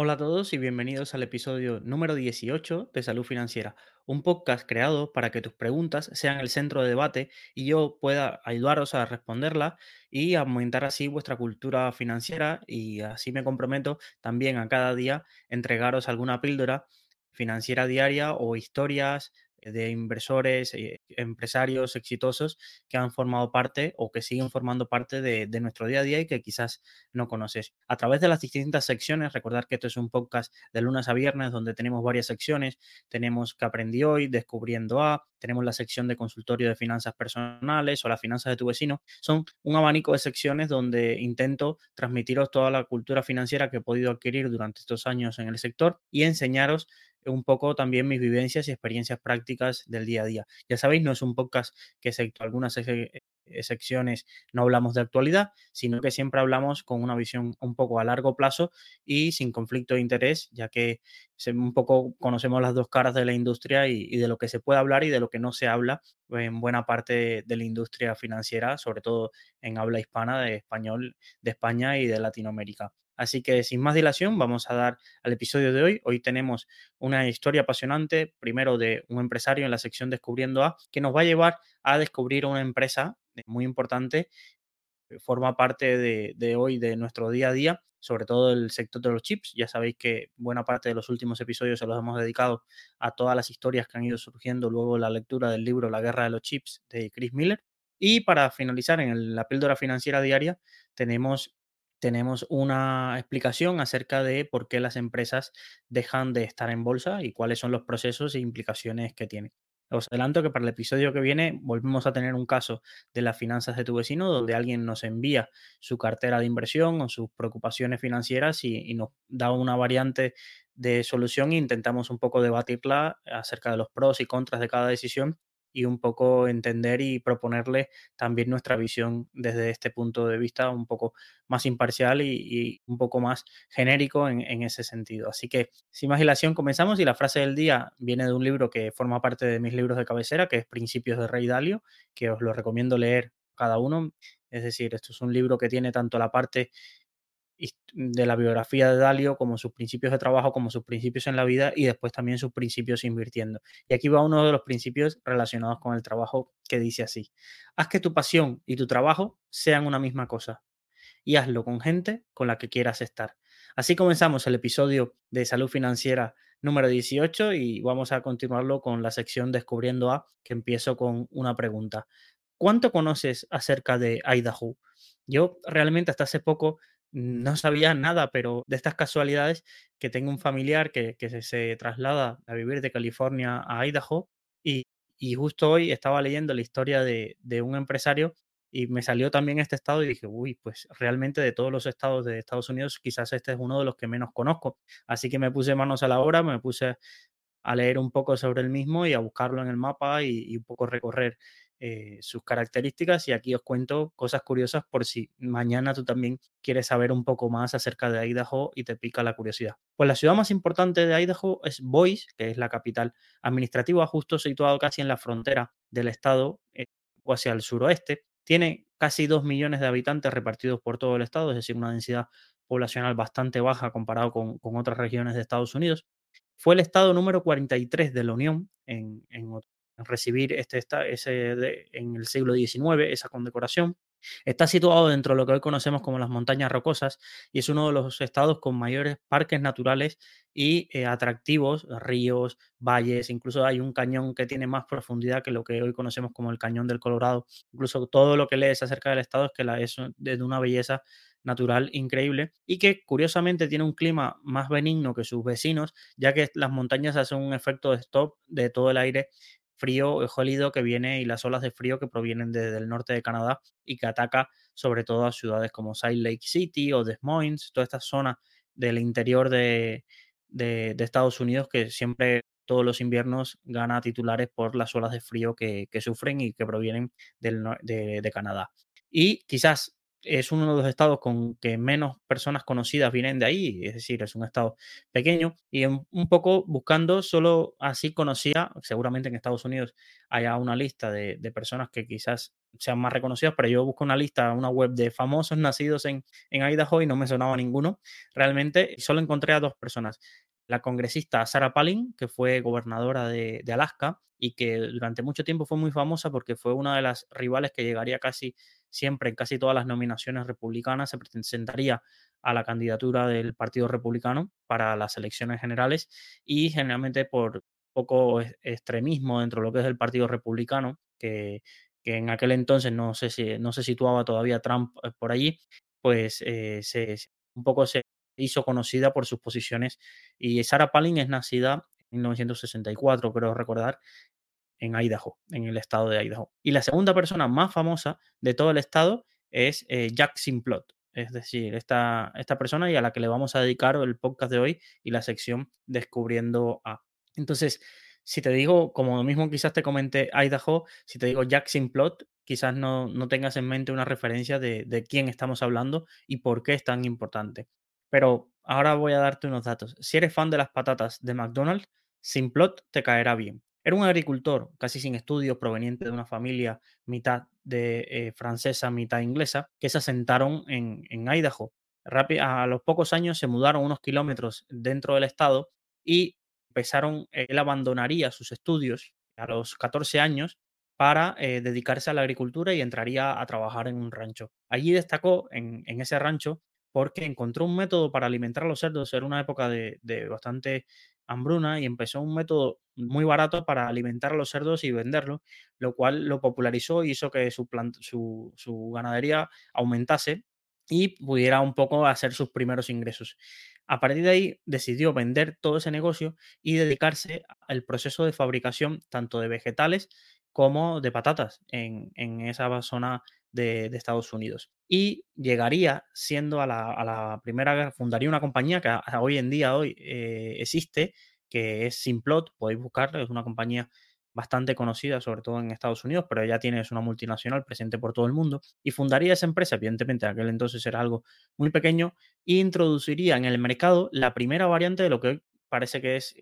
Hola a todos y bienvenidos al episodio número 18 de Salud Financiera, un podcast creado para que tus preguntas sean el centro de debate y yo pueda ayudaros a responderlas y aumentar así vuestra cultura financiera y así me comprometo también a cada día entregaros alguna píldora financiera diaria o historias de inversores, eh, empresarios exitosos que han formado parte o que siguen formando parte de, nuestro día a día y que quizás no conoces. A través de las distintas secciones, recordar que esto es un podcast de lunes a viernes donde tenemos varias secciones. Tenemos que aprendí hoy, descubriendo A, tenemos la sección de consultorio de finanzas personales o las finanzas de tu vecino. Son un abanico de secciones donde intento transmitiros toda la cultura financiera que he podido adquirir durante estos años en el sector y enseñaros un poco también mis vivencias y experiencias prácticas del día a día. Ya sabéis, no es un podcast que excepto algunas secciones no hablamos de actualidad, sino que siempre hablamos con una visión un poco a largo plazo y sin conflicto de interés, ya que un poco conocemos las dos caras de la industria y, y de lo que se puede hablar y de lo que no se habla en buena parte de la industria financiera, sobre todo en habla hispana de español de España y de Latinoamérica. Así que sin más dilación, vamos a dar al episodio de hoy. Hoy tenemos una historia apasionante, primero de un empresario en la sección Descubriendo A, que nos va a llevar a descubrir una empresa muy importante, forma parte de, de hoy de nuestro día a día, sobre todo el sector de los chips. Ya sabéis que buena parte de los últimos episodios se los hemos dedicado a todas las historias que han ido surgiendo luego de la lectura del libro La guerra de los chips de Chris Miller. Y para finalizar en la píldora financiera diaria, tenemos tenemos una explicación acerca de por qué las empresas dejan de estar en bolsa y cuáles son los procesos e implicaciones que tienen. Os adelanto que para el episodio que viene volvemos a tener un caso de las finanzas de tu vecino donde alguien nos envía su cartera de inversión o sus preocupaciones financieras y, y nos da una variante de solución e intentamos un poco debatirla acerca de los pros y contras de cada decisión y un poco entender y proponerle también nuestra visión desde este punto de vista un poco más imparcial y, un poco más genérico en, en, ese sentido. Así que, sin más dilación, comenzamos y la frase del día viene de un libro que forma parte de mis libros de cabecera, que es Principios de Rey Dalio, que os lo recomiendo leer cada uno. Es decir, esto es un libro que tiene tanto la parte de la biografía de Dalio, como sus principios de trabajo, como sus principios en la vida y después también sus principios invirtiendo. Y aquí va uno de los principios relacionados con el trabajo que dice así, haz que tu pasión y tu trabajo sean una misma cosa y hazlo con gente con la que quieras estar. Así comenzamos el episodio de salud financiera número 18 y vamos a continuarlo con la sección Descubriendo A, que empiezo con una pregunta. ¿Cuánto conoces acerca de Idaho? Yo realmente hasta hace poco no sabía nada, pero de estas casualidades que tengo un familiar que, que se, se, traslada a vivir de California a Idaho y, y justo hoy estaba leyendo la historia de, de, un empresario y me salió también este estado y dije, uy, pues realmente de todos los estados de Estados Unidos quizás este es uno de los que menos conozco. Así que me puse manos a la obra, me puse a leer un poco sobre el mismo y a buscarlo en el mapa y, y un poco recorrer eh, sus características y aquí os cuento cosas curiosas por si mañana tú también quieres saber un poco más acerca de Idaho y te pica la curiosidad. Pues la ciudad más importante de Idaho es Boise, que es la capital administrativa, justo situado casi en la frontera del estado eh, o hacia el suroeste. Tiene casi 2 millones de habitantes repartidos por todo el estado, es decir, una densidad poblacional bastante baja comparado con, otras regiones de Estados Unidos. Fue el estado número 43 de la Unión en, en recibir este, ese de, en el siglo XIX, esa condecoración. Está situado dentro de lo que hoy conocemos como las montañas rocosas y es uno de los estados con mayores parques naturales y eh, atractivos, ríos, valles, incluso hay un cañón que tiene más profundidad que lo que hoy conocemos como el cañón del Colorado. Incluso todo lo que lees acerca del estado es que la, es de una belleza natural increíble y que curiosamente tiene un clima más benigno que sus vecinos, ya que las montañas hacen un efecto de stop de todo el aire frío gélido que viene y las olas de frío que provienen desde el norte de Canadá y que ataca sobre todo a ciudades como Salt Lake City o Des Moines, toda esta zona del interior de, Estados Unidos que siempre todos los inviernos gana titulares por las olas de frío que, que sufren y que provienen del, de, de Canadá. Y quizás es uno de los estados con que menos personas conocidas vienen de ahí, es decir, es un estado pequeño y un, poco buscando, solo así conocía, seguramente en Estados Unidos haya una lista de, de, personas que quizás sean más reconocidas, pero yo busco una lista, una web de famosos nacidos en, en Idaho y no me sonaba ninguno. Realmente solo encontré a dos personas. La congresista Sarah Palin, que fue gobernadora de, Alaska y que durante mucho tiempo fue muy famosa porque fue una de las rivales que llegaría casi siempre en casi todas las nominaciones republicanas, se presentaría a la candidatura del Partido Republicano para las elecciones generales y generalmente por poco extremismo dentro de lo que es el Partido Republicano, que, en aquel entonces no, si, no se situaba todavía Trump eh, por allí, pues eh, se, un poco se hizo conocida por sus posiciones. Y Sarah Palin es nacida en 1964, creo recordar, en Idaho, en el estado de Idaho. Y la segunda persona más famosa de todo el estado es eh, Jack Simplot, es decir, esta, esta persona y a la que le vamos a dedicar el podcast de hoy y la sección Descubriendo a. Entonces, si te digo, como mismo quizás te comenté Idaho, si te digo Jack Simplot, quizás no, no tengas en mente una referencia de, de quién estamos hablando y por qué es tan importante. Pero ahora voy a darte unos datos. Si eres fan de las patatas de McDonald's, Simplot te caerá bien. Era un agricultor casi sin estudios, proveniente de una familia mitad de eh, francesa, mitad inglesa, que se asentaron en, en Idaho. a los pocos años se mudaron unos kilómetros dentro del estado y empezaron, él abandonaría sus estudios a los 14 años para eh, dedicarse a la agricultura y entraría a trabajar en un rancho. Allí destacó en, en ese rancho porque encontró un método para alimentar a los cerdos. Era una época de, bastante hambruna y empezó un método muy barato para alimentar a los cerdos y venderlo, lo cual lo popularizó y hizo que su, su, su ganadería aumentase y pudiera un poco hacer sus primeros ingresos. A partir de ahí decidió vender todo ese negocio y dedicarse al proceso de fabricación tanto de vegetales como de patatas en esa zona de, Estados Unidos. Y llegaría siendo a la, primera, fundaría una compañía que hoy en día hoy eh, existe, que es Simplot, podéis buscarla, es una compañía bastante conocida, sobre todo en Estados Unidos, pero ya tiene, es una multinacional presente por todo el mundo, y fundaría esa empresa, evidentemente en aquel entonces era algo muy pequeño, e introduciría en el mercado la primera variante de lo que parece que es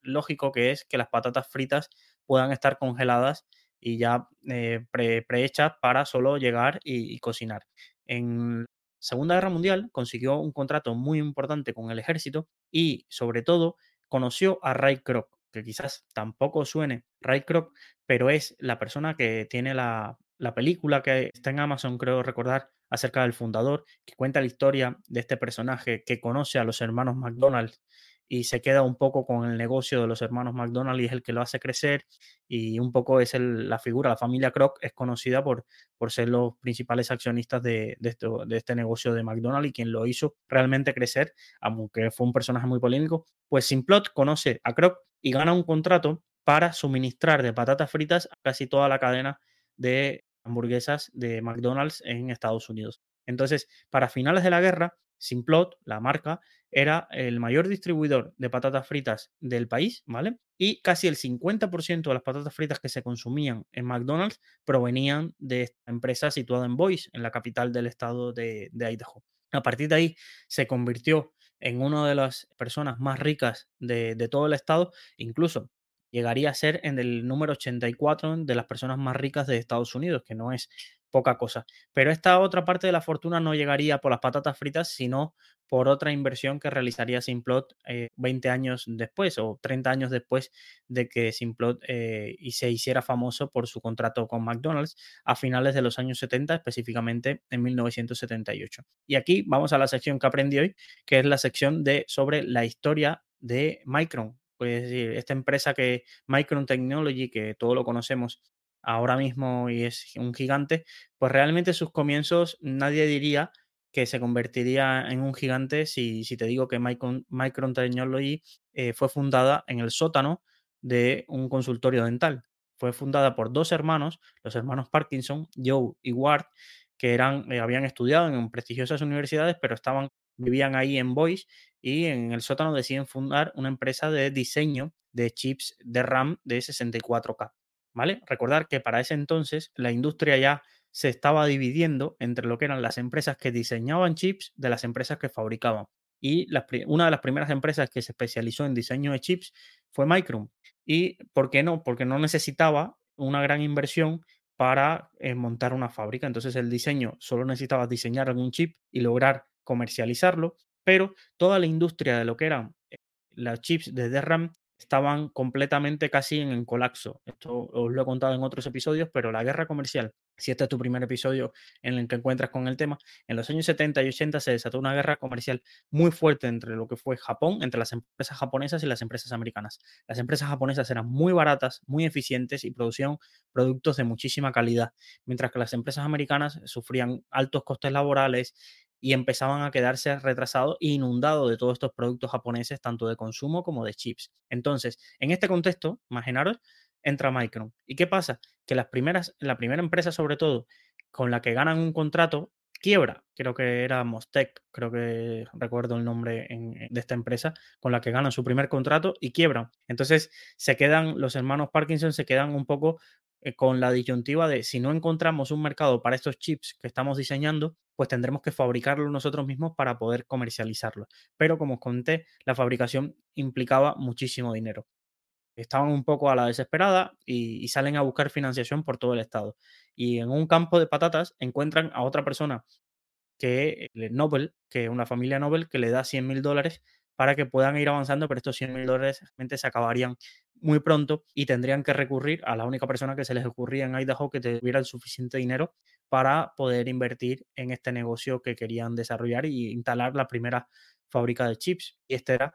lógico, que es que las patatas fritas puedan estar congeladas y ya eh, prehechas para solo llegar y, cocinar. En Segunda Guerra Mundial consiguió un contrato muy importante con el ejército y sobre todo conoció a Ray Kroc, que quizás tampoco suene Ray Kroc, pero es la persona que tiene la, la película que está en Amazon, creo recordar, acerca del fundador, que cuenta la historia de este personaje que conoce a los hermanos McDonald's y se queda un poco con el negocio de los hermanos McDonald y es el que lo hace crecer y un poco es la figura, la familia Kroc es conocida por, por ser los principales accionistas de, este negocio de McDonald's y quien lo hizo realmente crecer, aunque fue un personaje muy polémico, pues Simplot conoce a Kroc y gana un contrato para suministrar de patatas fritas a casi toda la cadena de hamburguesas de McDonald's en Estados Unidos. Entonces, para finales de la guerra, Simplot, la marca, era el mayor distribuidor de patatas fritas del país, ¿vale? Y casi el 50% de las patatas fritas que se consumían en McDonald's provenían de esta empresa situada en Boise, en la capital del estado de, Idaho. A partir de ahí se convirtió en una de las personas más ricas de, de todo el estado, incluso llegaría a ser en el número 84 de las personas más ricas de Estados Unidos, que no es poca cosa. Pero esta otra parte de la fortuna no llegaría por las patatas fritas, sino por otra inversión que realizaría Simplot 20 eh, años después o 30 años después de que Simplot eh, y se hiciera famoso por su contrato con McDonald's a finales de los años 70, específicamente en 1978. Y aquí vamos a la sección que aprendí hoy, que es la sección de sobre la historia de Micron. Pues decir, esta empresa que Micron Technology, que todos lo conocemos ahora mismo y es un gigante, pues realmente sus comienzos nadie diría que se convertiría en un gigante si, te digo que Micron, Micron Technology eh, fue fundada en el sótano de un consultorio dental. Fue fundada por dos hermanos, los hermanos Parkinson, Joe y Ward, que eran, eh, habían estudiado en prestigiosas universidades, pero estaban, vivían ahí en Boise y en el sótano deciden fundar una empresa de diseño de chips de RAM de 64K. ¿Vale? Recordar que para ese entonces la industria ya se estaba dividiendo entre lo que eran las empresas que diseñaban chips de las empresas que fabricaban. Y una de las primeras empresas que se especializó en diseño de chips fue Micron. ¿Y por qué no? Porque no necesitaba una gran inversión para eh, montar una fábrica. Entonces el diseño solo necesitaba diseñar algún chip y lograr comercializarlo, pero toda la industria de lo que eran eh, las chips de DRAM estaban completamente casi en, colapso. Esto os lo he contado en otros episodios, pero la guerra comercial si este es tu primer episodio en el que encuentras con el tema, en los años 70 y 80 se desató una guerra comercial muy fuerte entre lo que fue Japón, entre las empresas japonesas y las empresas americanas. Las empresas japonesas eran muy baratas, muy eficientes y producían productos de muchísima calidad, mientras que las empresas americanas sufrían altos costes laborales y empezaban a quedarse retrasados e inundados de todos estos productos japoneses, tanto de consumo como de chips. Entonces, en este contexto, imaginaros, entra Micron. ¿Y qué pasa? Que las primeras, la primera empresa, sobre todo, con la que ganan un contrato, quiebra. Creo que era Mostec, creo que recuerdo el nombre de esta empresa, con la que ganan su primer contrato y quiebran. Entonces se quedan, los hermanos Parkinson se quedan un poco eh, con la disyuntiva de si no encontramos un mercado para estos chips que estamos diseñando, pues tendremos que fabricarlos nosotros mismos para poder comercializarlos. Pero como os conté, la fabricación implicaba muchísimo dinero estaban un poco a la desesperada y, salen a buscar financiación por todo el estado. Y en un campo de patatas encuentran a otra persona que es Nobel, que una familia Nobel, que le da 100 mil dólares para que puedan ir avanzando, pero estos 100 mil dólares realmente se acabarían muy pronto y tendrían que recurrir a la única persona que se les ocurría en Idaho que tuviera el suficiente dinero para poder invertir en este negocio que querían desarrollar y instalar la primera fábrica de chips. Y este era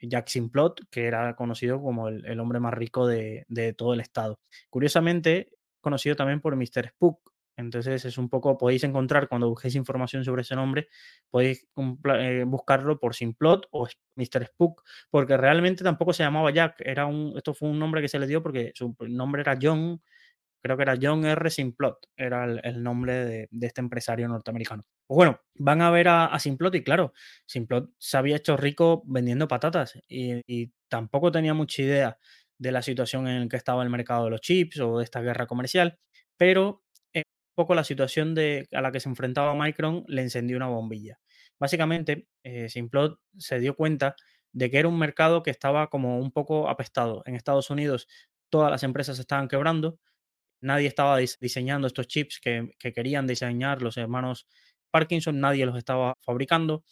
Jack Simplot, que era conocido como el, hombre más rico de, todo el estado. Curiosamente, conocido también por Mr. Spook. Entonces es un poco, podéis encontrar cuando busquéis información sobre ese nombre, podéis eh, buscarlo por Simplot o Mr. Spook, porque realmente tampoco se llamaba Jack, era un, esto fue un nombre que se le dio porque su nombre era John, creo que era John R. Simplot, era el, nombre de, este empresario norteamericano. Pues bueno, van a ver a, Simplot y claro, Simplot se había hecho rico vendiendo patatas y, tampoco tenía mucha idea de la situación en la que estaba el mercado de los chips o de esta guerra comercial, pero poco la situación de, a la que se enfrentaba Micron le encendió una bombilla. Básicamente, eh, Simplot se dio cuenta de que era un mercado que estaba como un poco apestado. En Estados Unidos todas las empresas estaban quebrando, nadie estaba diseñando estos chips que, querían diseñar los hermanos Parkinson, nadie los estaba fabricando.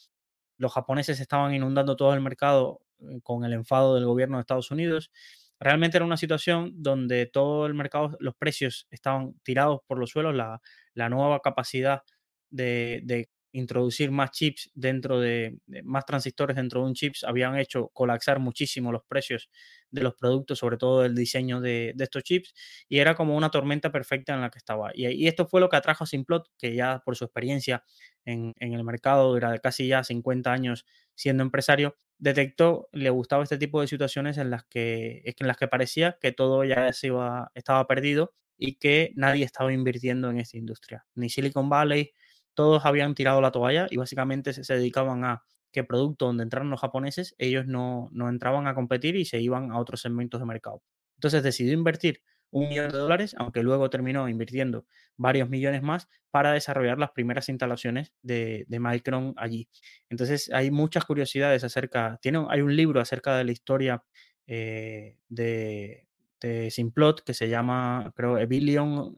Los japoneses estaban inundando todo el mercado eh, con el enfado del gobierno de Estados Unidos. Realmente era una situación donde todo el mercado, los precios estaban tirados por los suelos, la, nueva capacidad de, introducir más chips dentro de, más transistores dentro de un chips habían hecho colapsar muchísimo los precios de los productos, sobre todo el diseño de, estos chips, y era como una tormenta perfecta en la que estaba. Y, esto fue lo que atrajo a Simplot, que ya por su experiencia en, el mercado, era de casi ya 50 años siendo empresario, detectó, le gustaba este tipo de situaciones en las que, en las que parecía que todo ya se iba, estaba perdido y que nadie estaba invirtiendo en esta industria. Ni Silicon Valley, todos habían tirado la toalla y básicamente se, dedicaban a que producto donde entraron los japoneses, ellos no, no entraban a competir y se iban a otros segmentos de mercado. Entonces decidió invertir un millón de dólares, aunque luego terminó invirtiendo varios millones más para desarrollar las primeras instalaciones de, de Micron allí. Entonces hay muchas curiosidades acerca, tiene, hay un libro acerca de la historia eh, de, de Simplot que se llama, creo, Evillion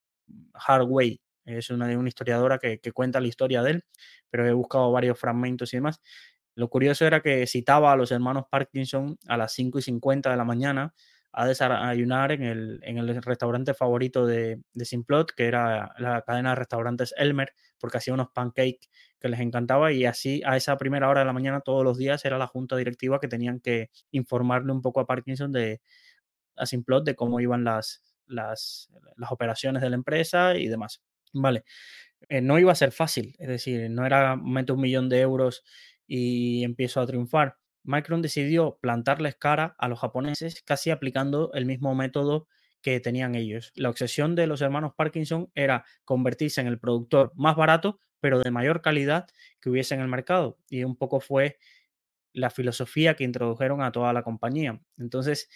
Hardway, es una, una historiadora que, cuenta la historia de él, pero he buscado varios fragmentos y demás. Lo curioso era que citaba a los hermanos Parkinson a las 5 y 50 de la mañana a desayunar en el, en el restaurante favorito de, de, Simplot, que era la cadena de restaurantes Elmer, porque hacía unos pancakes que les encantaba y así a esa primera hora de la mañana todos los días era la junta directiva que tenían que informarle un poco a Parkinson de a Simplot de cómo iban las, las, las operaciones de la empresa y demás. Vale. Eh, no iba a ser fácil, es decir, no era meto un millón de euros y empiezo a triunfar. Micron decidió plantarles cara a los japoneses casi aplicando el mismo método que tenían ellos. La obsesión de los hermanos Parkinson era convertirse en el productor más barato, pero de mayor calidad que hubiese en el mercado. Y un poco fue la filosofía que introdujeron a toda la compañía. Entonces,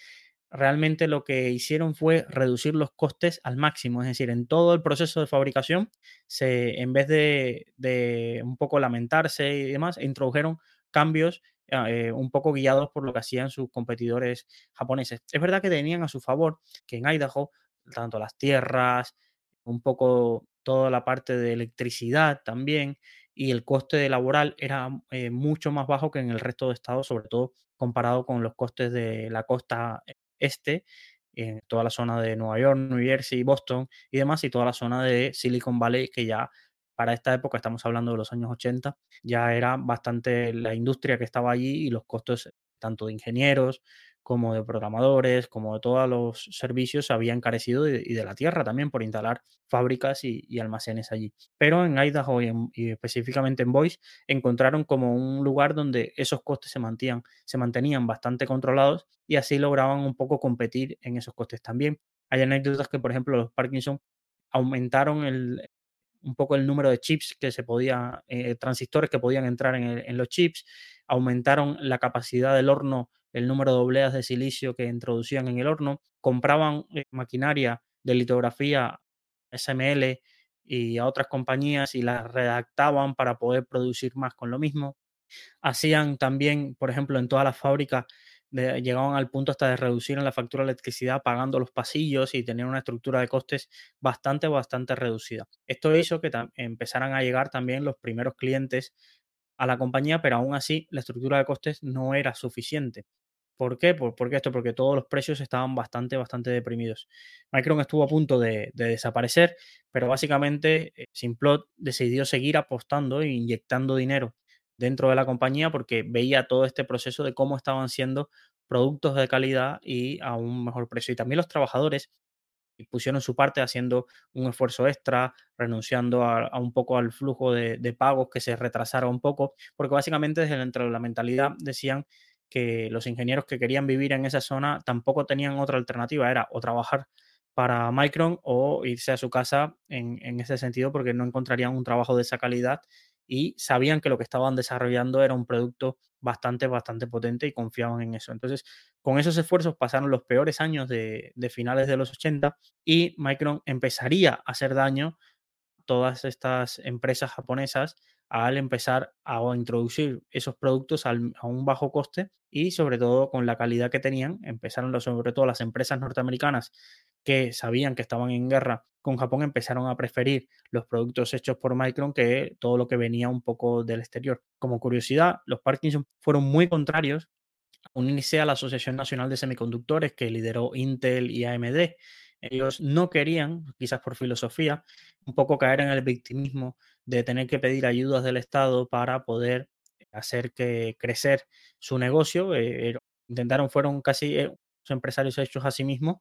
realmente lo que hicieron fue reducir los costes al máximo, es decir, en todo el proceso de fabricación, se, en vez de, un poco lamentarse y demás, introdujeron cambios eh, un poco guiados por lo que hacían sus competidores japoneses. Es verdad que tenían a su favor que en Idaho, tanto las tierras, un poco toda la parte de electricidad también y el coste laboral era eh, mucho más bajo que en el resto de estados, sobre todo comparado con los costes de la costa este, en toda la zona de Nueva York, New Jersey, Boston y demás, y toda la zona de Silicon Valley, que ya para esta época, estamos hablando de los años 80, ya era bastante la industria que estaba allí y los costos tanto de ingenieros como de programadores, como de todos los servicios, había encarecido y, de la tierra también por instalar fábricas y, almacenes allí. Pero en Idaho y, y, específicamente en Boise encontraron como un lugar donde esos costes se mantenían, se mantenían bastante controlados y así lograban un poco competir en esos costes también. Hay anécdotas que, por ejemplo, los Parkinson aumentaron el, un poco el número de chips que se podía, eh, transistores que podían entrar en, los chips, aumentaron la capacidad del horno, el número de obleas de silicio que introducían en el horno, compraban eh, maquinaria de litografía SML y a otras compañías y las redactaban para poder producir más con lo mismo. Hacían también, por ejemplo, en todas las fábricas llegaban al punto hasta de reducir en la factura de electricidad pagando los pasillos y tener una estructura de costes bastante, bastante reducida. Esto hizo que empezaran a llegar también los primeros clientes a la compañía, pero aún así la estructura de costes no era suficiente. ¿Por qué? ¿Por, qué esto? Porque todos los precios estaban bastante, bastante deprimidos. Micron estuvo a punto de, desaparecer, pero básicamente eh, Simplot decidió seguir apostando e inyectando dinero dentro de la compañía porque veía todo este proceso de cómo estaban siendo productos de calidad y a un mejor precio. Y también los trabajadores pusieron su parte haciendo un esfuerzo extra, renunciando a, un poco al flujo de, pagos que se retrasara un poco, porque básicamente desde de la mentalidad decían que los ingenieros que querían vivir en esa zona tampoco tenían otra alternativa, era o trabajar para Micron o irse a su casa en, en ese sentido porque no encontrarían un trabajo de esa calidad y sabían que lo que estaban desarrollando era un producto bastante, bastante potente y confiaban en eso. Entonces, con esos esfuerzos pasaron los peores años de, finales de los 80 y Micron empezaría a hacer daño a todas estas empresas japonesas al empezar a introducir esos productos a un bajo coste y sobre todo con la calidad que tenían, empezaron sobre todo las empresas norteamericanas que sabían que estaban en guerra con Japón, empezaron a preferir los productos hechos por Micron que todo lo que venía un poco del exterior. Como curiosidad, los Parkinson fueron muy contrarios a unirse a la Asociación Nacional de Semiconductores que lideró Intel y AMD. Ellos no querían, quizás por filosofía, un poco caer en el victimismo de tener que pedir ayudas del Estado para poder hacer que crecer su negocio. Eh, intentaron, fueron casi eh, empresarios hechos a sí mismos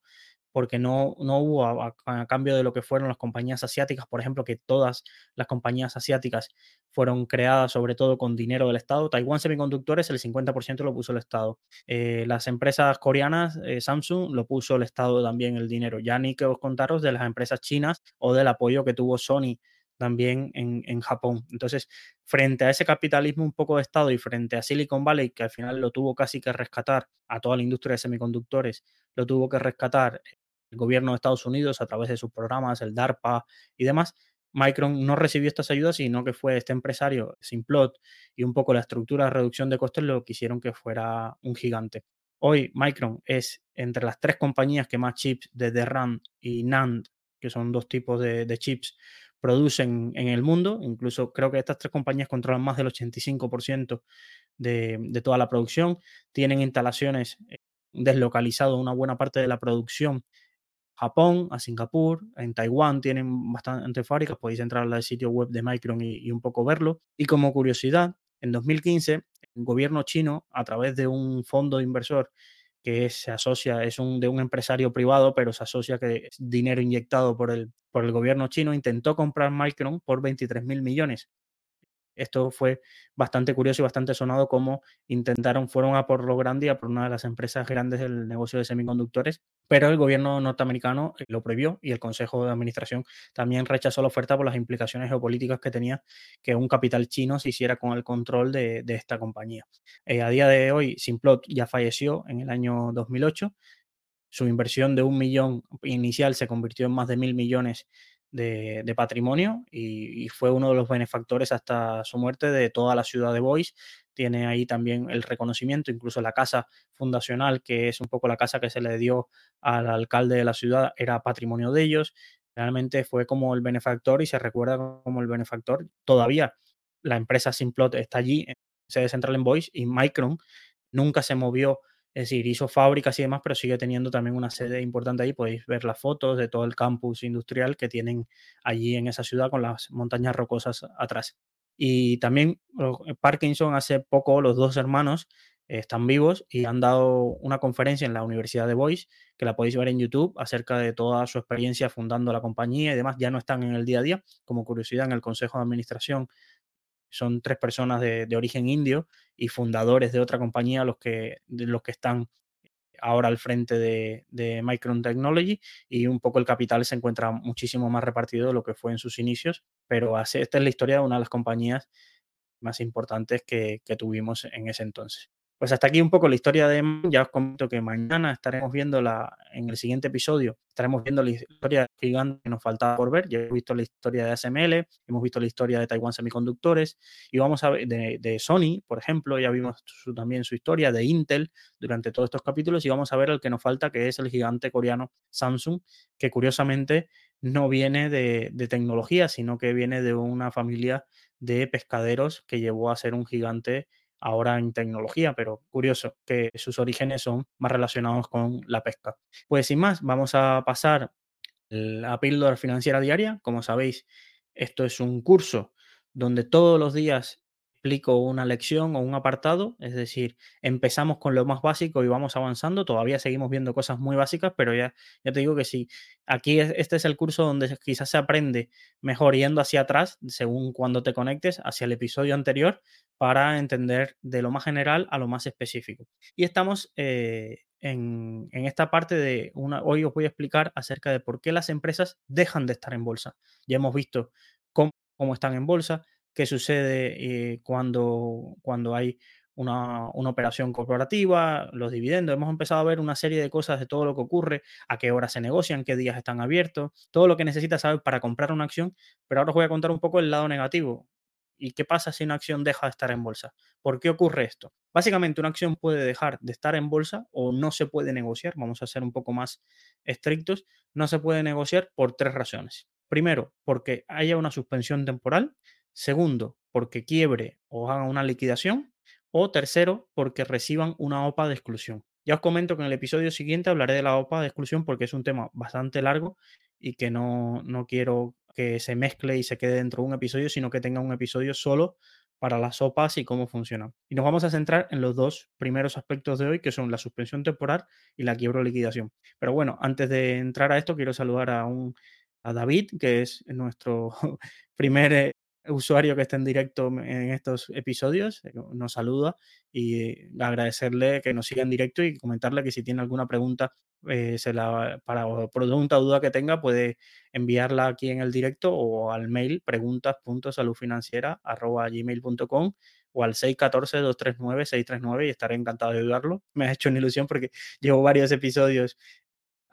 porque no, no hubo a, cambio de lo que fueron las compañías asiáticas, por ejemplo, que todas las compañías asiáticas fueron creadas sobre todo con dinero del Estado. Taiwan Semiconductores, el 50% lo puso el Estado. Eh, las empresas coreanas, eh, Samsung, lo puso el Estado también el dinero. Ya ni que os contaros de las empresas chinas o del apoyo que tuvo Sony también en, en, Japón. Entonces, frente a ese capitalismo un poco de Estado y frente a Silicon Valley, que al final lo tuvo casi que rescatar a toda la industria de semiconductores, lo tuvo que rescatar gobierno de Estados Unidos a través de sus programas, el DARPA y demás, Micron no recibió estas ayudas, sino que fue este empresario, Simplot, y un poco la estructura de reducción de costes lo que hicieron que fuera un gigante. Hoy Micron es entre las tres compañías que más chips de DRAM y NAND, que son dos tipos de, chips, producen en el mundo. Incluso creo que estas tres compañías controlan más del 85% de, toda la producción. Tienen instalaciones eh, deslocalizado una buena parte de la producción Japón, a Singapur, en Taiwán tienen bastante fábricas, podéis entrar al sitio web de Micron y, un poco verlo. Y como curiosidad, en 2015 el gobierno chino, a través de un fondo inversor que se asocia, es un, de un empresario privado, pero se asocia que es dinero inyectado por el, por el gobierno chino, intentó comprar Micron por 23 mil millones. Esto fue bastante curioso y bastante sonado como intentaron, fueron a por lo grande a por una de las empresas grandes del negocio de semiconductores, pero el gobierno norteamericano eh, lo prohibió y el Consejo de Administración también rechazó la oferta por las implicaciones geopolíticas que tenía que un capital chino se hiciera con el control de, esta compañía. Eh, a día de hoy, Simplot ya falleció en el año 2008. Su inversión de un millón inicial se convirtió en más de mil millones de, patrimonio y, fue uno de los benefactores hasta su muerte de toda la ciudad de Boise. Tiene ahí también el reconocimiento, incluso la casa fundacional, que es un poco la casa que se le dio al alcalde de la ciudad, era patrimonio de ellos. realmente fue como el benefactor y se recuerda como el benefactor. Todavía la empresa Simplot está allí, sede central en Voice, y Micron nunca se movió, es decir, hizo fábricas y demás, pero sigue teniendo también una sede importante ahí. Podéis ver las fotos de todo el campus industrial que tienen allí en esa ciudad con las montañas rocosas atrás. Y también Parkinson hace poco, los dos hermanos están vivos y han dado una conferencia en la Universidad de Boise, que la podéis ver en YouTube, acerca de toda su experiencia fundando la compañía y demás. Ya no están en el día a día. Como curiosidad, en el Consejo de Administración son tres personas de, origen indio y fundadores de otra compañía los que, los que están ahora al frente de, de, Micron Technology y un poco el capital se encuentra muchísimo más repartido de lo que fue en sus inicios, pero esta es la historia de una de las compañías más importantes que tuvimos en ese entonces. Pues hasta aquí un poco la historia de Ya os comento que mañana estaremos viendo la, en el siguiente episodio, estaremos viendo la historia gigante que nos faltaba por ver. Ya hemos visto la historia de ASML, hemos visto la historia de Taiwan Semiconductores y vamos a ver de, Sony, por ejemplo, ya vimos también su historia de Intel durante todos estos capítulos y vamos a ver el que nos falta, que es el gigante coreano Samsung, que curiosamente no viene de, de tecnología, sino que viene de una familia de pescaderos que llevó a ser un gigante ahora en tecnología, pero curioso que sus orígenes son más relacionados con la pesca. Pues sin más, vamos a pasar a píldora financiera diaria. Como sabéis, esto es un curso donde todos los días explico una lección o un apartado, es decir, empezamos con lo más básico y vamos avanzando, todavía seguimos viendo cosas muy básicas, pero ya, ya te digo que sí, aquí este es el curso donde quizás se aprende mejor yendo hacia atrás, según cuando te conectes, hacia el episodio anterior, para entender de lo más general a lo más específico. Y estamos eh, en, esta parte de una, hoy os voy a explicar acerca de por qué las empresas dejan de estar en bolsa. Ya hemos visto cómo, cómo están en bolsa, qué sucede eh, cuando, cuando hay una, operación corporativa, los dividendos. Hemos empezado a ver una serie de cosas de todo lo que ocurre, a qué horas se negocian, qué días están abiertos, todo lo que necesitas saber para comprar una acción. Pero ahora os voy a contar un poco el lado negativo. ¿Y qué pasa si una acción deja de estar en bolsa? ¿Por qué ocurre esto? Básicamente una acción puede dejar de estar en bolsa o no se puede negociar, vamos a ser un poco más estrictos, no se puede negociar por tres razones. Primero, porque haya una suspensión temporal. Segundo, porque quiebre o haga una liquidación. O tercero, porque reciban una OPA de exclusión. Ya os comento que en el episodio siguiente hablaré de la OPA de exclusión porque es un tema bastante largo y que no, no quiero que se mezcle y se quede dentro de un episodio, sino que tenga un episodio solo para las OPAs y cómo funcionan. Y nos vamos a centrar en los dos primeros aspectos de hoy, que son la suspensión temporal y la quiebra liquidación. Pero bueno, antes de entrar a esto, quiero saludar a un a David, que es nuestro primer eh, usuario que está en directo en estos episodios, eh, nos saluda y agradecerle que nos siga en directo y comentarle que si tiene alguna pregunta, eh, se la, para pregunta o duda que tenga, puede enviarla aquí en el directo o al mail preguntas.saludfinanciera.gmail.com o al 614-239-639 y estaré encantado de ayudarlo. Me ha hecho una ilusión porque llevo varios episodios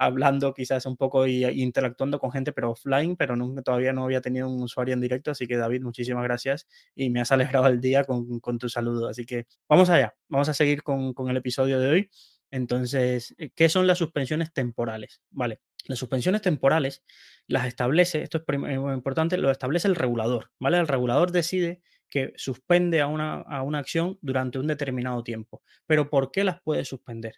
hablando quizás un poco y, interactuando con gente, pero offline, pero nunca, todavía no había tenido un usuario en directo, así que David, muchísimas gracias y me has alegrado el día con, tu saludo. Así que vamos allá, vamos a seguir con, el episodio de hoy. Entonces, eh, ¿qué son las suspensiones temporales? Vale, las suspensiones temporales las establece, esto es muy importante, lo establece el regulador, ¿vale? El regulador decide que suspende a una, a una acción durante un determinado tiempo. Pero ¿por qué las puede suspender?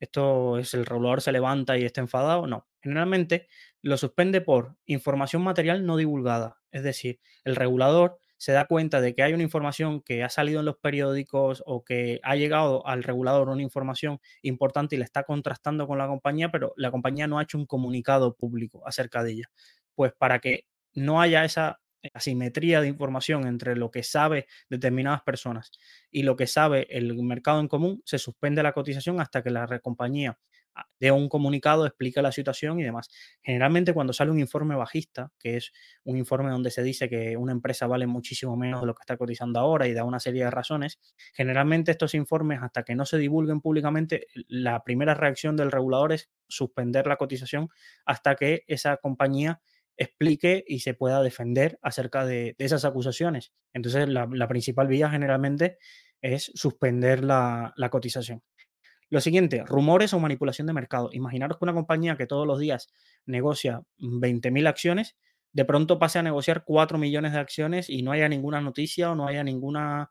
Esto es el regulador se levanta y está enfadado. No, generalmente lo suspende por información material no divulgada. Es decir, el regulador se da cuenta de que hay una información que ha salido en los periódicos o que ha llegado al regulador una información importante y le está contrastando con la compañía, pero la compañía no ha hecho un comunicado público acerca de ella. Pues para que no haya esa asimetría de información entre lo que sabe determinadas personas y lo que sabe el mercado en común, se suspende la cotización hasta que la compañía ah, dé un comunicado, explique la situación y demás. Generalmente cuando sale un informe bajista, que es un informe donde se dice que una empresa vale muchísimo menos de lo que está cotizando ahora y da una serie de razones, generalmente estos informes, hasta que no se divulguen públicamente, la primera reacción del regulador es suspender la cotización hasta que esa compañía explique y se pueda defender acerca de, esas acusaciones. Entonces, la, principal vía generalmente es suspender la, cotización. Lo siguiente, rumores o manipulación de mercado. Imaginaros que una compañía que todos los días negocia 20.000 acciones, de pronto pase a negociar 4 millones de acciones y no haya ninguna noticia o no haya ninguna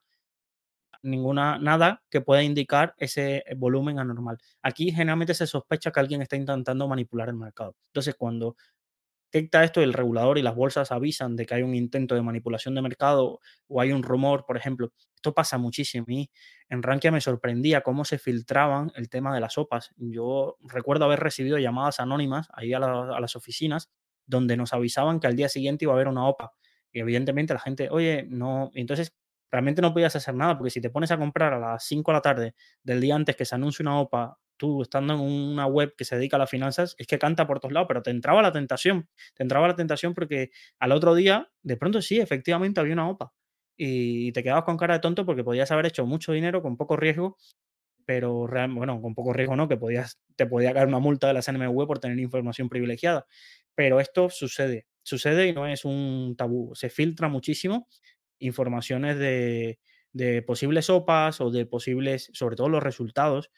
ninguna, nada que pueda indicar ese volumen anormal. Aquí generalmente se sospecha que alguien está intentando manipular el mercado. Entonces, cuando detecta esto, el regulador y las bolsas avisan de que hay un intento de manipulación de mercado o hay un rumor, por ejemplo. Esto pasa muchísimo. En Rankia me sorprendía cómo se filtraban el tema de las OPAs. Yo recuerdo haber recibido llamadas anónimas ahí a, a las oficinas donde nos avisaban que al día siguiente iba a haber una OPA. Y evidentemente la gente, oye, no. Entonces realmente no podías hacer nada, porque si te pones a comprar a las 5 de la tarde del día antes que se anuncie una OPA, tú estando en una web que se dedica a las finanzas, es que canta por todos lados, pero te entraba la tentación, te entraba la tentación porque al otro día, de pronto sí, efectivamente había una OPA y te quedabas con cara de tonto porque podías haber hecho mucho dinero con poco riesgo, pero real, bueno, con poco riesgo no, que podías, te podía caer una multa de la CNMV por tener información privilegiada. Pero esto sucede, sucede y no es un tabú, se filtra muchísimo informaciones de, posibles sopas o de posibles, sobre todo los resultados.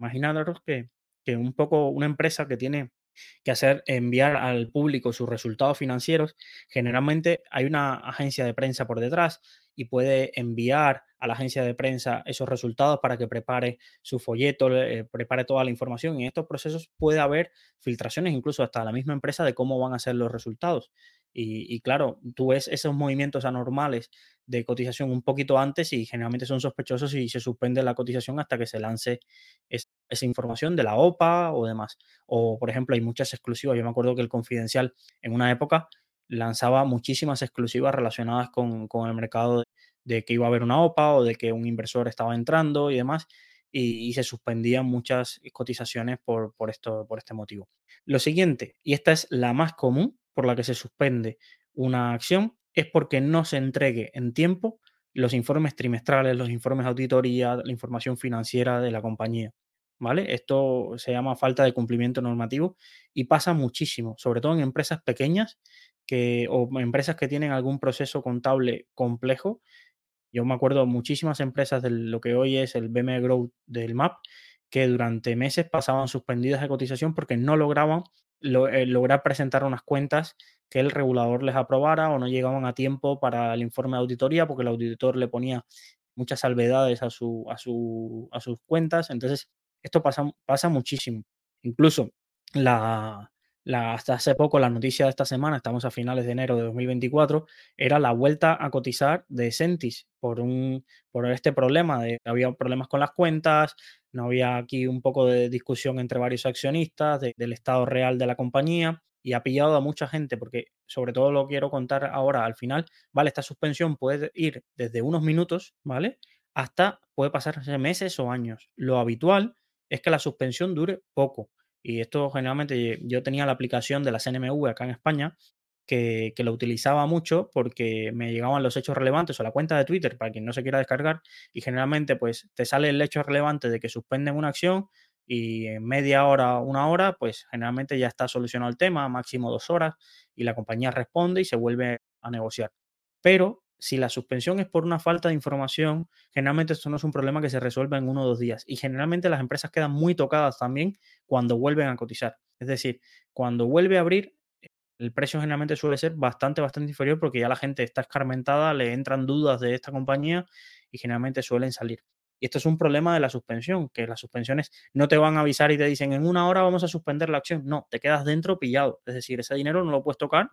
Imaginaros que, que un poco una empresa que tiene que hacer enviar al público sus resultados financieros, generalmente hay una agencia de prensa por detrás y puede enviar a la agencia de prensa esos resultados para que prepare su folleto, eh, prepare toda la información. Y en estos procesos puede haber filtraciones incluso hasta la misma empresa de cómo van a ser los resultados. Y, claro, tú ves esos movimientos anormales de cotización un poquito antes y generalmente son sospechosos y se suspende la cotización hasta que se lance esa información de la OPA o demás. O, por ejemplo, hay muchas exclusivas. Yo me acuerdo que el Confidencial en una época lanzaba muchísimas exclusivas relacionadas con, el mercado de, que iba a haber una OPA o de que un inversor estaba entrando y demás. Y, se suspendían muchas cotizaciones por, por, esto, por este motivo. Lo siguiente, y esta es la más común, por la que se suspende una acción es porque no se entregue en tiempo los informes trimestrales, los informes de auditoría, la información financiera de la compañía. ¿Vale? Esto se llama falta de cumplimiento normativo y pasa muchísimo, sobre todo en empresas pequeñas que, o empresas que tienen algún proceso contable complejo. Yo me acuerdo muchísimas empresas de lo que hoy es el BM Growth del MAP que durante meses pasaban suspendidas de cotización porque no lograban eh, lograr presentar unas cuentas que el regulador les aprobara o no llegaban a tiempo para el informe de auditoría porque el auditor le ponía muchas salvedades a, su, a, su, a sus cuentas. Entonces, esto pasa, pasa muchísimo. Incluso la, hasta hace poco, la noticia de esta semana, estamos a finales de enero de 2024, era la vuelta a cotizar de Sentis por, por este problema de había problemas con las cuentas, no había aquí un poco de discusión entre varios accionistas del estado real de la compañía y ha pillado a mucha gente porque sobre todo lo quiero contar ahora al final, ¿vale? Esta suspensión puede ir desde unos minutos, ¿vale? Hasta puede pasarse meses o años. Lo habitual es que la suspensión dure poco y esto generalmente yo tenía la aplicación de la CNMV acá en España, que, que, lo utilizaba mucho porque me llegaban los hechos relevantes o la cuenta de Twitter para quien no se quiera descargar y generalmente pues te sale el hecho relevante de que suspenden una acción y en media hora, una hora, pues generalmente ya está solucionado el tema, máximo dos horas y la compañía responde y se vuelve a negociar. Pero si la suspensión es por una falta de información, generalmente esto no es un problema que se resuelva en uno o dos días. Y generalmente las empresas quedan muy tocadas también cuando vuelven a cotizar. Es decir, cuando vuelve a abrir, el precio generalmente suele ser bastante, bastante inferior porque ya la gente está escarmentada, le entran dudas de esta compañía y generalmente suelen salir. Y esto es un problema de la suspensión, que las suspensiones no te van a avisar y te dicen en una hora vamos a suspender la acción. No, te quedas dentro pillado. Es decir, ese dinero no lo puedes tocar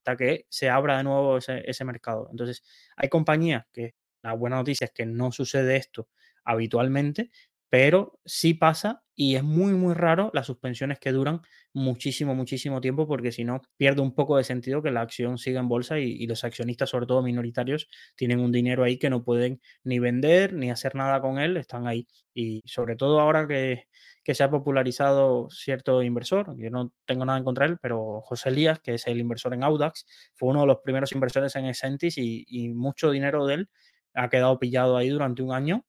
hasta que se abra de nuevo ese, mercado. Entonces, hay compañías que la buena noticia es que no sucede esto habitualmente, pero sí pasa y es muy, muy raro las suspensiones que duran muchísimo, muchísimo tiempo, porque si no, pierde un poco de sentido que la acción siga en bolsa y, los accionistas, sobre todo minoritarios, tienen un dinero ahí que no pueden ni vender ni hacer nada con él, están ahí. Y sobre todo ahora que, se ha popularizado cierto inversor, yo no tengo nada en contra él, pero José Elías, que es el inversor en Audax, fue uno de los primeros inversores en Essentis y, y mucho dinero de él ha quedado pillado ahí durante un año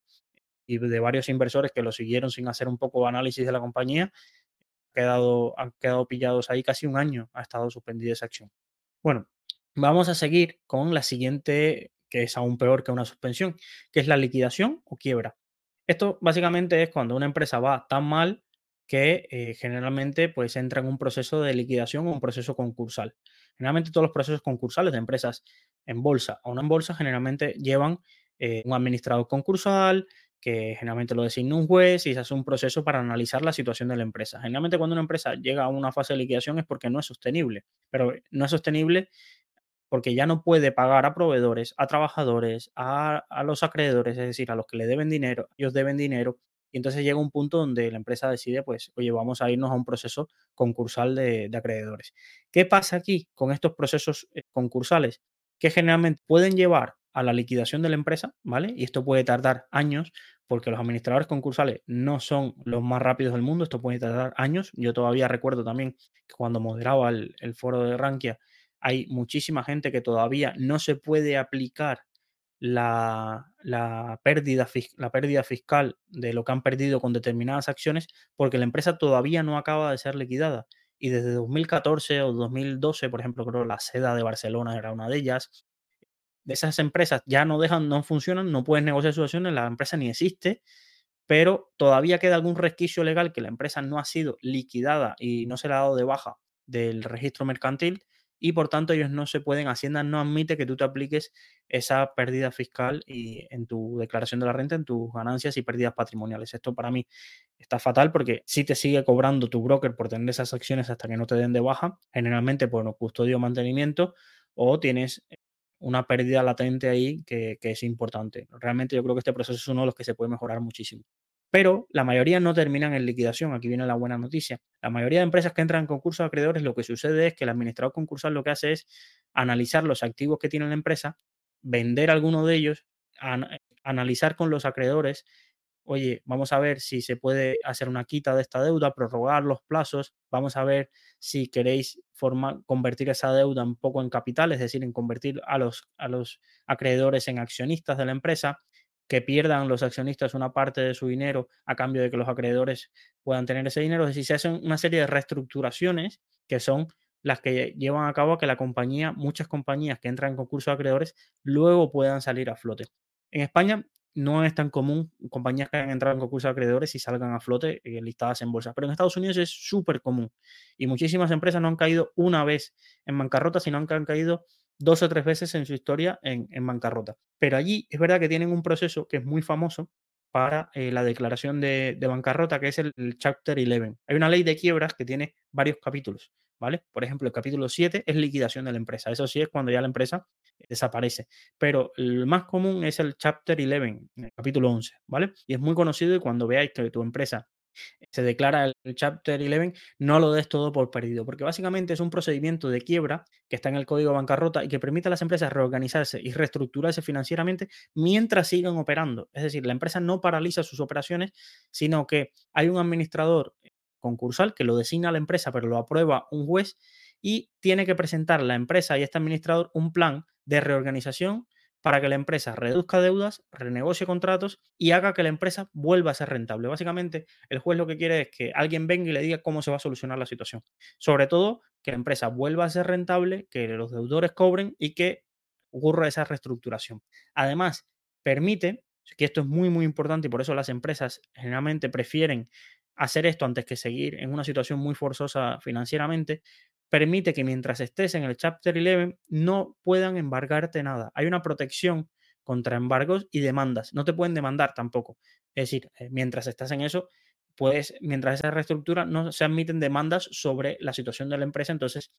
y de varios inversores que lo siguieron sin hacer un poco análisis de la compañía, quedado, han quedado pillados ahí casi un año, ha estado suspendida esa acción. Bueno, vamos a seguir con la siguiente, que es aún peor que una suspensión, que es la liquidación o quiebra. Esto básicamente es cuando una empresa va tan mal que eh, generalmente pues entra en un proceso de liquidación o un proceso concursal. Generalmente todos los procesos concursales de empresas en bolsa o no en bolsa generalmente llevan eh, un administrador concursal que generalmente lo designa un juez y se hace un proceso para analizar la situación de la empresa. Generalmente cuando una empresa llega a una fase de liquidación es porque no es sostenible, pero no es sostenible porque ya no puede pagar a proveedores, a trabajadores, a, los acreedores, es decir, a los que le deben dinero, ellos deben dinero, y entonces llega un punto donde la empresa decide, pues, oye, vamos a irnos a un proceso concursal de, acreedores. ¿Qué pasa aquí con estos procesos eh, concursales? Que generalmente pueden llevar a la liquidación de la empresa, ¿vale? Y esto puede tardar años, porque los administradores concursales no son los más rápidos del mundo, esto puede tardar años. Yo todavía recuerdo también que cuando moderaba el, foro de Rankia, hay muchísima gente que todavía no se puede aplicar la, pérdida, la pérdida fiscal de lo que han perdido con determinadas acciones porque la empresa todavía no acaba de ser liquidada. Y desde 2014 o 2012, por ejemplo, creo la seda de Barcelona era una de ellas, de esas empresas ya no dejan, no funcionan, no pueden negociar sus acciones, la empresa ni existe, pero todavía queda algún resquicio legal que la empresa no ha sido liquidada y no se le ha dado de baja del registro mercantil y por tanto ellos no se pueden, Hacienda no admite que tú te apliques esa pérdida fiscal y en tu declaración de la renta, en tus ganancias y pérdidas patrimoniales. Esto para mí está fatal porque si te sigue cobrando tu broker por tener esas acciones hasta que no te den de baja, generalmente por custodio o mantenimiento, o tienes una pérdida latente ahí que, que es importante. Realmente yo creo que este proceso es uno de los que se puede mejorar muchísimo pero la mayoría no terminan en liquidación. Aquí viene la buena noticia. La mayoría de empresas que entran en concurso de acreedores, lo que sucede es que el administrador concursal lo que hace es analizar los activos que tiene la empresa, vender alguno de ellos, analizar con los acreedores, oye, vamos a ver si se puede hacer una quita de esta deuda, prorrogar los plazos, vamos a ver si queréis formar, convertir esa deuda un poco en capital, es decir, en convertir a los, a los acreedores en accionistas de la empresa que pierdan los accionistas una parte de su dinero a cambio de que los acreedores puedan tener ese dinero. Es decir, se hacen una serie de reestructuraciones que son las que llevan a cabo que la compañía, muchas compañías que entran en concurso de acreedores, luego puedan salir a flote. En España no es tan común compañías que hayan entrado en concurso de acreedores y salgan a flote eh, listadas en bolsa, pero en Estados Unidos es súper común y muchísimas empresas no han caído una vez en bancarrota, sino que han caído dos o tres veces en su historia en, bancarrota. Pero allí es verdad que tienen un proceso que es muy famoso para eh, la declaración de, bancarrota, que es el, Chapter 11. Hay una ley de quiebras que tiene varios capítulos, ¿vale? Por ejemplo, el capítulo 7 es liquidación de la empresa. Eso sí es cuando ya la empresa desaparece. Pero el más común es el Chapter 11, el capítulo 11, ¿vale? Y es muy conocido y cuando veáis que tu empresa se declara el Chapter 11, no lo des todo por perdido, porque básicamente es un procedimiento de quiebra que está en el código bancarrota y que permite a las empresas reorganizarse y reestructurarse financieramente mientras sigan operando. Es decir, la empresa no paraliza sus operaciones, sino que hay un administrador concursal que lo designa la empresa, pero lo aprueba un juez y tiene que presentar la empresa y este administrador un plan de reorganización para que la empresa reduzca deudas, renegocie contratos y haga que la empresa vuelva a ser rentable. Básicamente, el juez lo que quiere es que alguien venga y le diga cómo se va a solucionar la situación. Sobre todo, que la empresa vuelva a ser rentable, que los deudores cobren y que ocurra esa reestructuración. Además, permite, que esto es muy, muy importante y por eso las empresas generalmente prefieren hacer esto antes que seguir en una situación muy forzosa financieramente, permite que mientras estés en el Chapter 11 no puedan embargarte nada. Hay una protección contra embargos y demandas. No te pueden demandar tampoco. Es decir, eh, mientras estás en eso, pues mientras esa reestructura no se admiten demandas sobre la situación de la empresa, entonces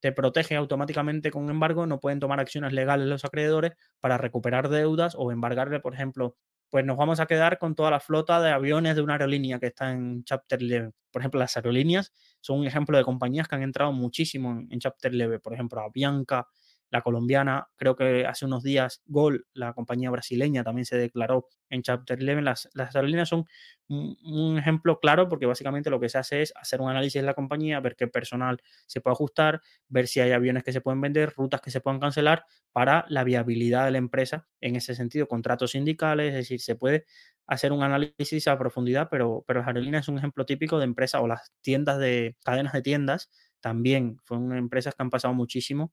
te protege automáticamente con embargo, no pueden tomar acciones legales los acreedores para recuperar deudas o embargarle, por ejemplo, pues nos vamos a quedar con toda la flota de aviones de una aerolínea que está en Chapter 11. Por ejemplo, las aerolíneas son un ejemplo de compañías que han entrado muchísimo en, Chapter 11. Por ejemplo, Avianca, la colombiana, creo que hace unos días Gol, la compañía brasileña, también se declaró en Chapter 11. Las, las aerolíneas son un, ejemplo claro porque básicamente lo que se hace es hacer un análisis de la compañía, ver qué personal se puede ajustar, ver si hay aviones que se pueden vender, rutas que se pueden cancelar para la viabilidad de la empresa en ese sentido, contratos sindicales, es decir, se puede hacer un análisis a profundidad, pero, pero las aerolíneas es un ejemplo típico de empresa o las tiendas de cadenas de tiendas también fueron empresas que han pasado muchísimo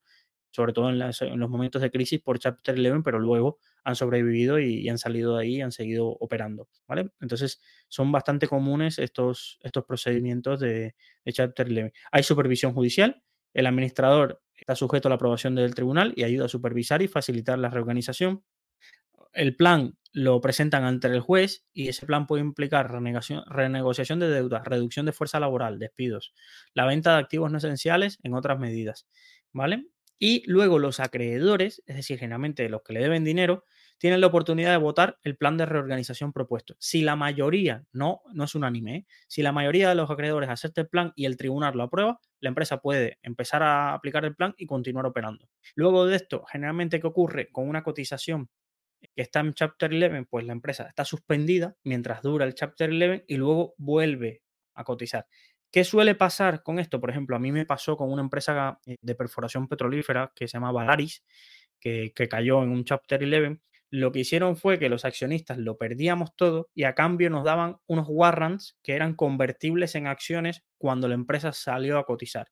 sobre todo en, los momentos de crisis por Chapter 11, pero luego han sobrevivido y, han salido de ahí y han seguido operando, ¿vale? Entonces, son bastante comunes estos, estos procedimientos de, de Chapter 11. Hay supervisión judicial, el administrador está sujeto a la aprobación del tribunal y ayuda a supervisar y facilitar la reorganización. El plan lo presentan ante el juez y ese plan puede implicar renegociación de deudas, reducción de fuerza laboral, despidos, la venta de activos no esenciales, en otras medidas. ¿Vale? Y luego los acreedores, es decir, generalmente los que le deben dinero, tienen la oportunidad de votar el plan de reorganización propuesto. Si la mayoría, no, no es unánime, ¿eh? si la mayoría de los acreedores acepta el plan y el tribunal lo aprueba, la empresa puede empezar a aplicar el plan y continuar operando. Luego de esto, generalmente, ¿qué ocurre? Con una cotización que está en Chapter 11, pues la empresa está suspendida mientras dura el Chapter 11 y luego vuelve a cotizar. ¿Qué suele pasar con esto? Por ejemplo, a mí me pasó con una empresa eh, de perforación petrolífera que se llama Valaris, que, que cayó en un Chapter 11 lo que hicieron fue que los accionistas lo perdíamos todo y a cambio nos daban unos warrants que eran convertibles en acciones cuando la empresa salió a cotizar.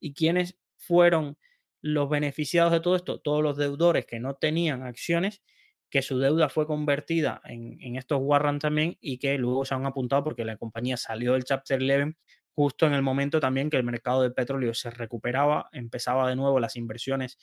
¿Y quiénes fueron los beneficiados de todo esto? Todos los deudores que no tenían acciones, que su deuda fue convertida en, estos warrants también y que luego se han apuntado porque la compañía salió del Chapter 11 justo en el momento también que el mercado del petróleo se recuperaba, empezaba de nuevo las inversiones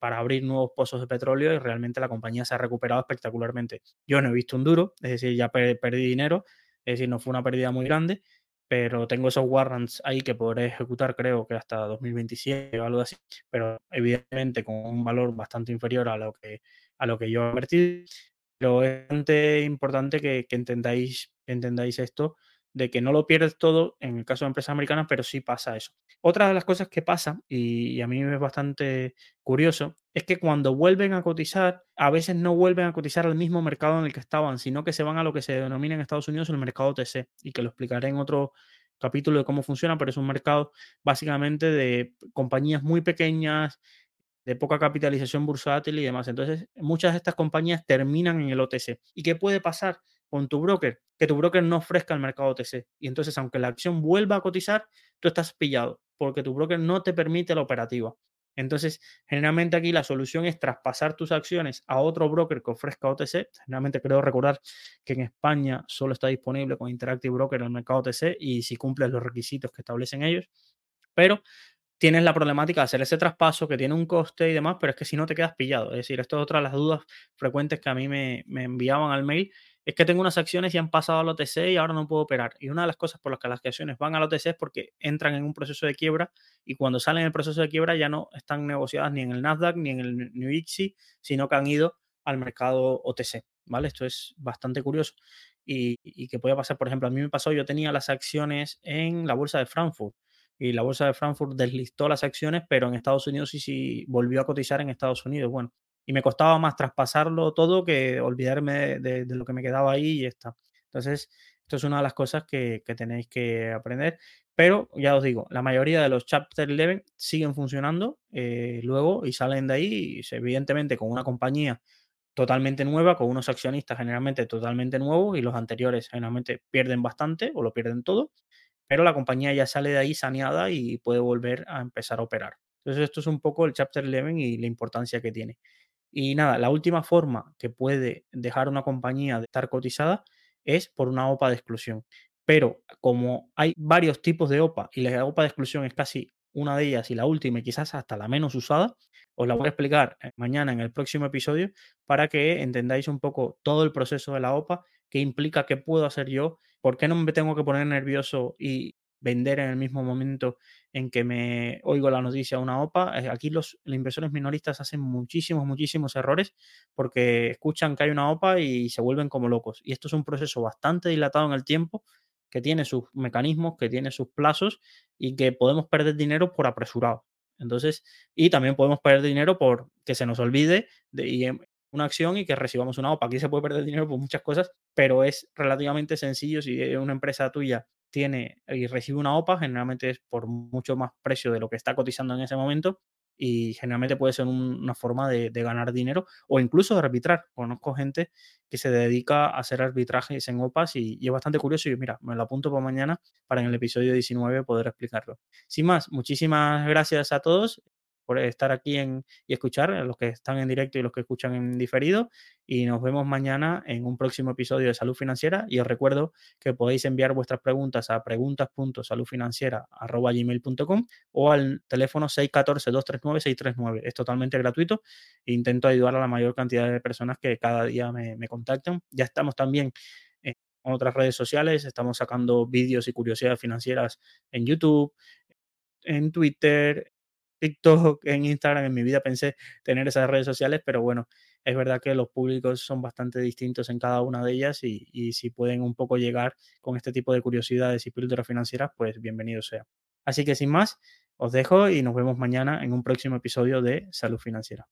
para abrir nuevos pozos de petróleo y realmente la compañía se ha recuperado espectacularmente. Yo no he visto un duro, es decir, ya perdí dinero, es decir, no fue una pérdida muy grande, pero tengo esos warrants ahí que podré ejecutar creo que hasta 2027 o algo así, pero evidentemente con un valor bastante inferior a lo que, a lo que yo he invertido. Pero es importante que, que entendáis, entendáis esto de que no lo pierdes todo en el caso de empresas americanas, pero sí pasa eso. Otra de las cosas que pasa, y, a mí me es bastante curioso, es que cuando vuelven a cotizar, a veces no vuelven a cotizar al mismo mercado en el que estaban, sino que se van a lo que se denomina en Estados Unidos el mercado TC, y que lo explicaré en otro capítulo de cómo funciona, pero es un mercado básicamente de compañías muy pequeñas, de poca capitalización bursátil y demás. Entonces, muchas de estas compañías terminan en el OTC. ¿Y qué puede pasar con tu broker? Que tu broker no ofrezca el mercado OTC. Y entonces, aunque la acción vuelva a cotizar, tú estás pillado porque tu broker no te permite la operativa. Entonces, generalmente aquí la solución es traspasar tus acciones a otro broker que ofrezca OTC. Generalmente creo recordar que en España solo está disponible con Interactive Broker el mercado OTC y si cumples los requisitos que establecen ellos. Pero tienes la problemática de hacer ese traspaso que tiene un coste y demás, pero es que si no te quedas pillado. Es decir, esto es otra de las dudas frecuentes que a mí me, enviaban al mail. Es que tengo unas acciones y han pasado al OTC y ahora no puedo operar. Y una de las cosas por las que las acciones van al OTC es porque entran en un proceso de quiebra y cuando salen del proceso de quiebra ya no están negociadas ni en el Nasdaq ni en el New ICSI, sino que han ido al mercado OTC. ¿Vale? Esto es bastante curioso. Y, que puede pasar, por ejemplo, a mí me pasó, yo tenía las acciones en la bolsa de Frankfurt y la bolsa de Frankfurt deslistó las acciones, pero en Estados Unidos sí, sí volvió a cotizar en Estados Unidos. Bueno, y me costaba más traspasarlo todo que olvidarme de, lo que me quedaba ahí y está. Entonces, esto es una de las cosas que, tenéis que aprender. Pero ya os digo, la mayoría de los Chapter 11 siguen funcionando eh, luego y salen de ahí, evidentemente con una compañía totalmente nueva, con unos accionistas generalmente totalmente nuevos y los anteriores generalmente pierden bastante o lo pierden todo pero la compañía ya sale de ahí saneada y puede volver a empezar a operar. Entonces esto es un poco el Chapter 11 y la importancia que tiene. Y nada, la última forma que puede dejar una compañía de estar cotizada es por una OPA de exclusión. Pero como hay varios tipos de OPA y la OPA de exclusión es casi una de ellas y la última y quizás hasta la menos usada, os la voy a explicar eh, mañana en el próximo episodio para que entendáis un poco todo el proceso de la OPA, qué implica, qué puedo hacer yo ¿Por qué no me tengo que poner nervioso y vender en el mismo momento en que me oigo la noticia de una OPA? Eh, aquí los, inversores minoristas hacen muchísimos, muchísimos errores porque escuchan que hay una OPA y se vuelven como locos. Y esto es un proceso bastante dilatado en el tiempo que tiene sus mecanismos, que tiene sus plazos y que podemos perder dinero por apresurado. Entonces, y también podemos perder dinero por que se nos olvide de, una acción y que recibamos una OPA. Aquí se puede perder dinero por muchas cosas, pero es relativamente sencillo. Si una empresa tuya tiene y recibe una OPA, generalmente es por mucho más precio de lo que está cotizando en ese momento y generalmente puede ser una forma de, ganar dinero o incluso de arbitrar. Conozco gente que se dedica a hacer arbitrajes en OPAs y, es bastante curioso y mira, me lo apunto para mañana para en el episodio 19 poder explicarlo. Sin más, muchísimas gracias a todos por estar aquí en, y escuchar, a los que están en directo y los que escuchan en diferido. Y nos vemos mañana en un próximo episodio de Salud Financiera. Y os recuerdo que podéis enviar vuestras preguntas a preguntas.saludfinanciera.gmail.com o al teléfono 614-239-639. Es totalmente gratuito. Intento ayudar a la mayor cantidad de personas que cada día me, me contactan. Ya estamos también en otras redes sociales, estamos sacando vídeos y curiosidades financieras en YouTube, en Twitter, TikTok, en Instagram. En mi vida pensé tener esas redes sociales, pero bueno, es verdad que los públicos son bastante distintos en cada una de ellas y, si pueden un poco llegar con este tipo de curiosidades y píldoras financieras, pues bienvenido sea. Así que sin más, os dejo y nos vemos mañana en un próximo episodio de Salud Financiera.